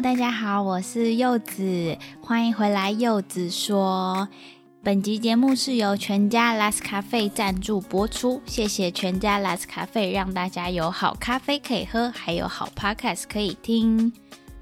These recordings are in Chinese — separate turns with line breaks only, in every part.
大家好，我是柚子，欢迎回来。柚子说，本集节目是由全家 Last 咖啡赞助播出，谢谢全家 Last 咖啡，让大家有好咖啡可以喝，还有好 Podcast 可以听。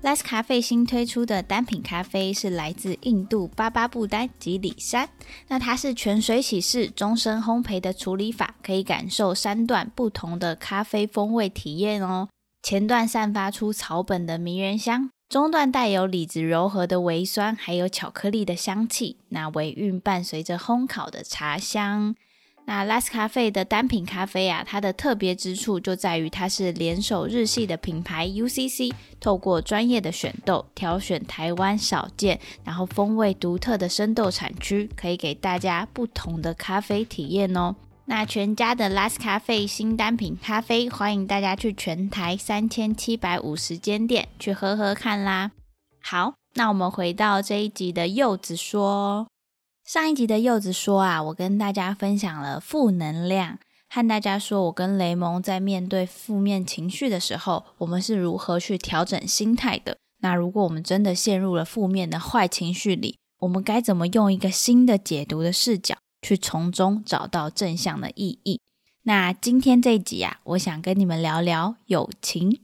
Last 咖啡新推出的单品咖啡是来自印度巴巴布丹吉里山，那它是全水洗式终身烘焙的处理法，可以感受三段不同的咖啡风味体验哦。前段散发出草本的迷人香，中段带有李子柔和的微酸，还有巧克力的香气。那尾韵伴随着烘烤的茶香。那 Last 咖啡的单品咖啡啊，它的特别之处就在于它是联手日系的品牌 UCC，透过专业的选豆，挑选台湾少见，然后风味独特的生豆产区，可以给大家不同的咖啡体验哦。那全家的 Last 咖啡新单品咖啡，欢迎大家去全台三千七百五十间店去喝喝看啦。好，那我们回到这一集的柚子说，上一集的柚子说啊，我跟大家分享了负能量，和大家说我跟雷蒙在面对负面情绪的时候，我们是如何去调整心态的。那如果我们真的陷入了负面的坏情绪里，我们该怎么用一个新的解读的视角？去从中找到正向的意义。那今天这一集啊，我想跟你们聊聊友情。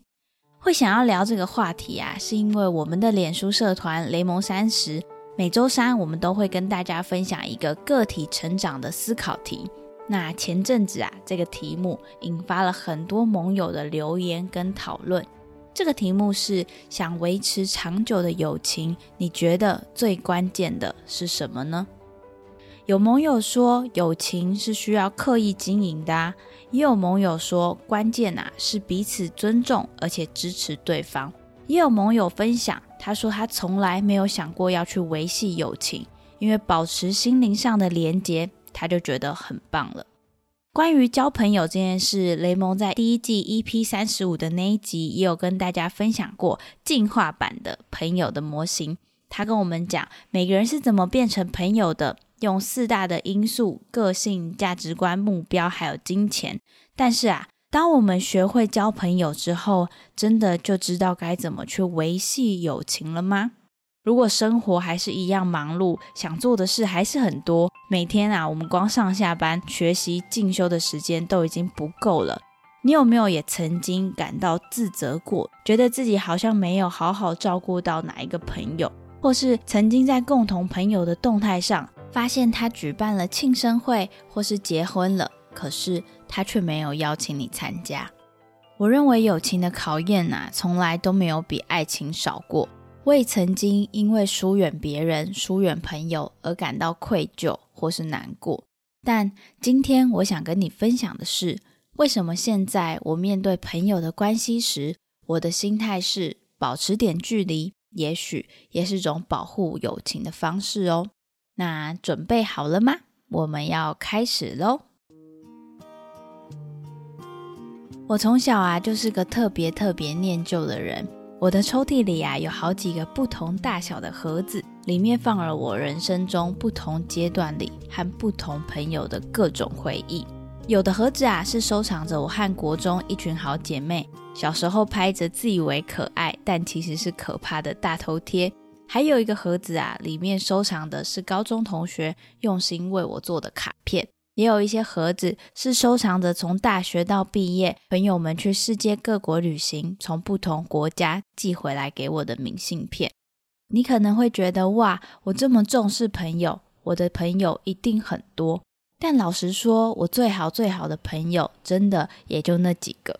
会想要聊这个话题啊，是因为我们的脸书社团雷蒙三十，每周三我们都会跟大家分享一个个体成长的思考题。那前阵子啊，这个题目引发了很多盟友的留言跟讨论。这个题目是：想维持长久的友情，你觉得最关键的是什么呢？有盟友说，友情是需要刻意经营的；也有盟友说，关键啊是彼此尊重，而且支持对方。也有盟友分享，他说他从来没有想过要去维系友情，因为保持心灵上的连结，他就觉得很棒了。关于交朋友这件事，雷蒙在第一季 EP 三十五的那一集也有跟大家分享过进化版的朋友的模型。他跟我们讲，每个人是怎么变成朋友的。用四大的因素：个性、价值观、目标，还有金钱。但是啊，当我们学会交朋友之后，真的就知道该怎么去维系友情了吗？如果生活还是一样忙碌，想做的事还是很多，每天啊，我们光上下班、学习、进修的时间都已经不够了。你有没有也曾经感到自责过，觉得自己好像没有好好照顾到哪一个朋友，或是曾经在共同朋友的动态上？发现他举办了庆生会，或是结婚了，可是他却没有邀请你参加。我认为友情的考验呐，从来都没有比爱情少过。我也曾经因为疏远别人、疏远朋友而感到愧疚或是难过。但今天我想跟你分享的是，为什么现在我面对朋友的关系时，我的心态是保持点距离，也许也是种保护友情的方式哦。那准备好了吗？我们要开始喽！我从小啊就是个特别特别念旧的人。我的抽屉里啊有好几个不同大小的盒子，里面放了我人生中不同阶段里和不同朋友的各种回忆。有的盒子啊是收藏着我和国中一群好姐妹小时候拍着自以为可爱但其实是可怕的大头贴。还有一个盒子啊，里面收藏的是高中同学用心为我做的卡片，也有一些盒子是收藏着从大学到毕业朋友们去世界各国旅行，从不同国家寄回来给我的明信片。你可能会觉得哇，我这么重视朋友，我的朋友一定很多。但老实说，我最好最好的朋友真的也就那几个。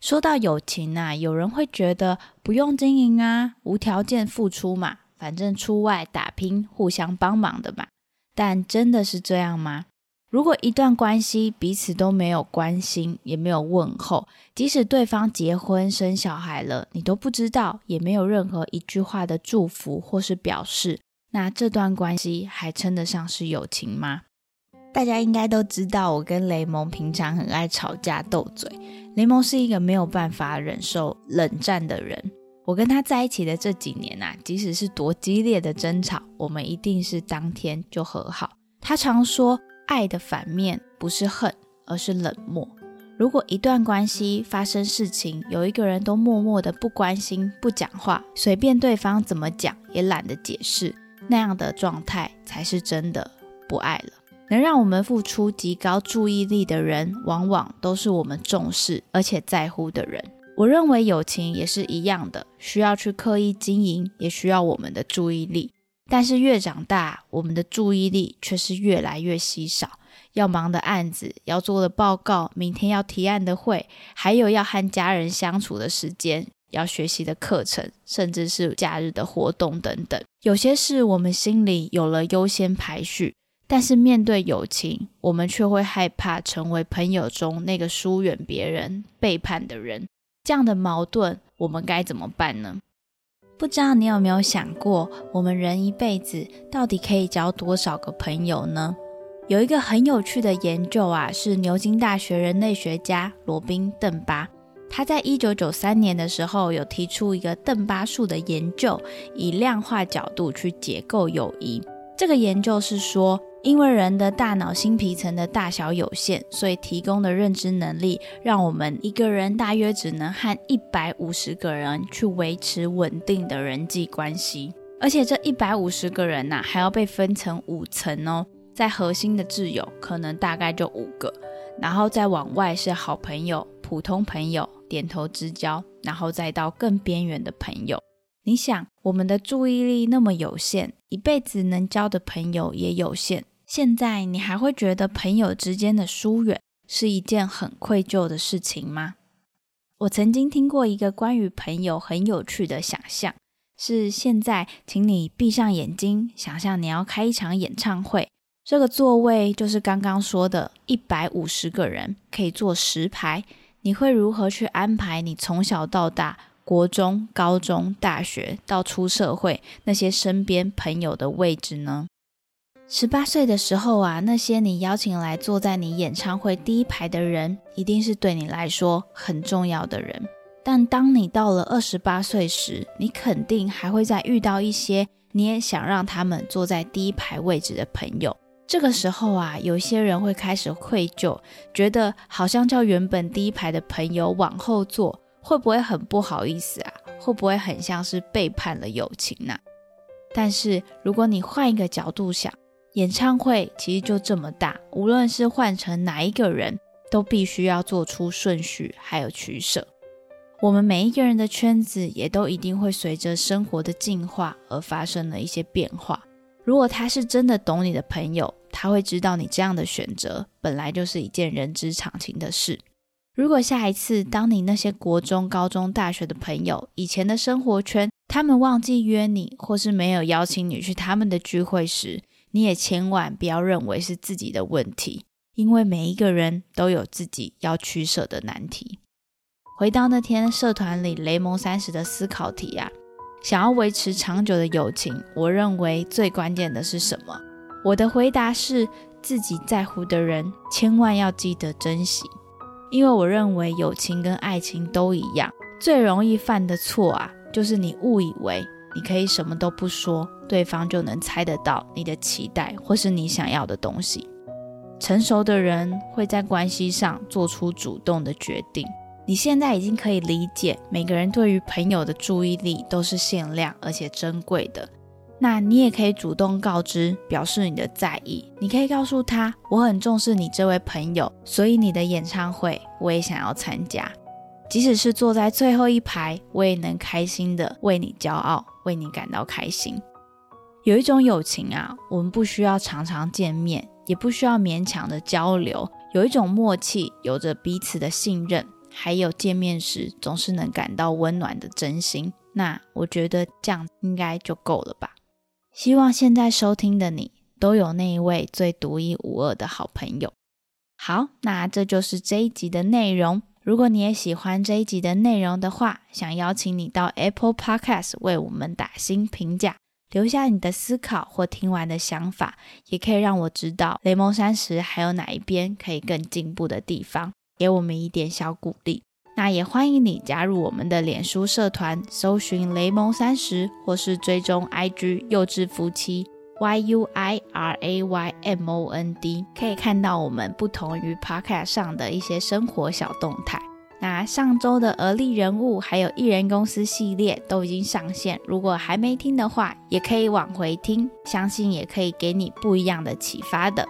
说到友情啊，有人会觉得不用经营啊，无条件付出嘛。反正出外打拼，互相帮忙的嘛。但真的是这样吗？如果一段关系彼此都没有关心，也没有问候，即使对方结婚生小孩了，你都不知道，也没有任何一句话的祝福或是表示，那这段关系还称得上是友情吗？大家应该都知道，我跟雷蒙平常很爱吵架斗嘴。雷蒙是一个没有办法忍受冷战的人。我跟他在一起的这几年啊，即使是多激烈的争吵，我们一定是当天就和好。他常说。爱的反面不是恨，而是冷漠。如果一段关系发生事情，有一个人都默默的不关心、不讲话，随便对方怎么讲也懒得解释，那样的状态才是真的不爱了。能让我们付出极高注意力的人，往往都是我们重视而且在乎的人。我认为友情也是一样的，需要去刻意经营，也需要我们的注意力。但是越长大，我们的注意力却是越来越稀少。要忙的案子，要做的报告，明天要提案的会，还有要和家人相处的时间，要学习的课程，甚至是假日的活动等等。有些事我们心里有了优先排序，但是面对友情，我们却会害怕成为朋友中那个疏远别人、背叛的人。这样的矛盾，我们该怎么办呢？不知道你有没有想过，我们人一辈子到底可以交多少个朋友呢？有一个很有趣的研究啊，是牛津大学人类学家罗宾·邓巴，他在一九九三年的时候有提出一个邓巴数的研究，以量化角度去解构友谊。这个研究是说。因为人的大脑新皮层的大小有限，所以提供的认知能力让我们一个人大约只能和一百五十个人去维持稳定的人际关系，而且这一百五十个人呐还要被分成五层哦，在核心的挚友可能大概就五个，然后再往外是好朋友、普通朋友、点头之交，然后再到更边缘的朋友。你想，我们的注意力那么有限，一辈子能交的朋友也有限。现在你还会觉得朋友之间的疏远是一件很愧疚的事情吗？我曾经听过一个关于朋友很有趣的想象，是现在，请你闭上眼睛，想象你要开一场演唱会，这个座位就是刚刚说的一百五十个人，可以坐十排。你会如何去安排你从小到大？国中、高中、大学到出社会，那些身边朋友的位置呢？十八岁的时候啊，那些你邀请来坐在你演唱会第一排的人，一定是对你来说很重要的人。但当你到了二十八岁时，你肯定还会再遇到一些你也想让他们坐在第一排位置的朋友。这个时候啊，有些人会开始愧疚，觉得好像叫原本第一排的朋友往后坐。会不会很不好意思啊？会不会很像是背叛了友情呢？但是如果你换一个角度想，演唱会其实就这么大，无论是换成哪一个人，都必须要做出顺序还有取舍。我们每一个人的圈子也都一定会随着生活的进化而发生了一些变化。如果他是真的懂你的朋友，他会知道你这样的选择本来就是一件人之常情的事。如果下一次，当你那些国中、高中、大学的朋友以前的生活圈，他们忘记约你，或是没有邀请你去他们的聚会时，你也千万不要认为是自己的问题，因为每一个人都有自己要取舍的难题。回到那天社团里雷蒙三十的思考题啊，想要维持长久的友情，我认为最关键的是什么？我的回答是：自己在乎的人，千万要记得珍惜。因为我认为友情跟爱情都一样，最容易犯的错啊，就是你误以为你可以什么都不说，对方就能猜得到你的期待或是你想要的东西。成熟的人会在关系上做出主动的决定。你现在已经可以理解，每个人对于朋友的注意力都是限量而且珍贵的。那你也可以主动告知，表示你的在意。你可以告诉他，我很重视你这位朋友，所以你的演唱会我也想要参加，即使是坐在最后一排，我也能开心的为你骄傲，为你感到开心。有一种友情啊，我们不需要常常见面，也不需要勉强的交流，有一种默契，有着彼此的信任，还有见面时总是能感到温暖的真心。那我觉得这样应该就够了吧。希望现在收听的你，都有那一位最独一无二的好朋友。好，那这就是这一集的内容。如果你也喜欢这一集的内容的话，想邀请你到 Apple Podcast 为我们打新评价，留下你的思考或听完的想法，也可以让我知道雷蒙三十还有哪一边可以更进步的地方，给我们一点小鼓励。那也欢迎你加入我们的脸书社团，搜寻雷蒙三十，或是追踪 IG 幼稚夫妻 Y U I R A Y M O N D，可以看到我们不同于 Podcast 上的一些生活小动态。那上周的而立人物还有艺人公司系列都已经上线，如果还没听的话，也可以往回听，相信也可以给你不一样的启发的。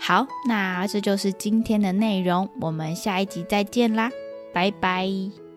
好，那这就是今天的内容，我们下一集再见啦，拜拜。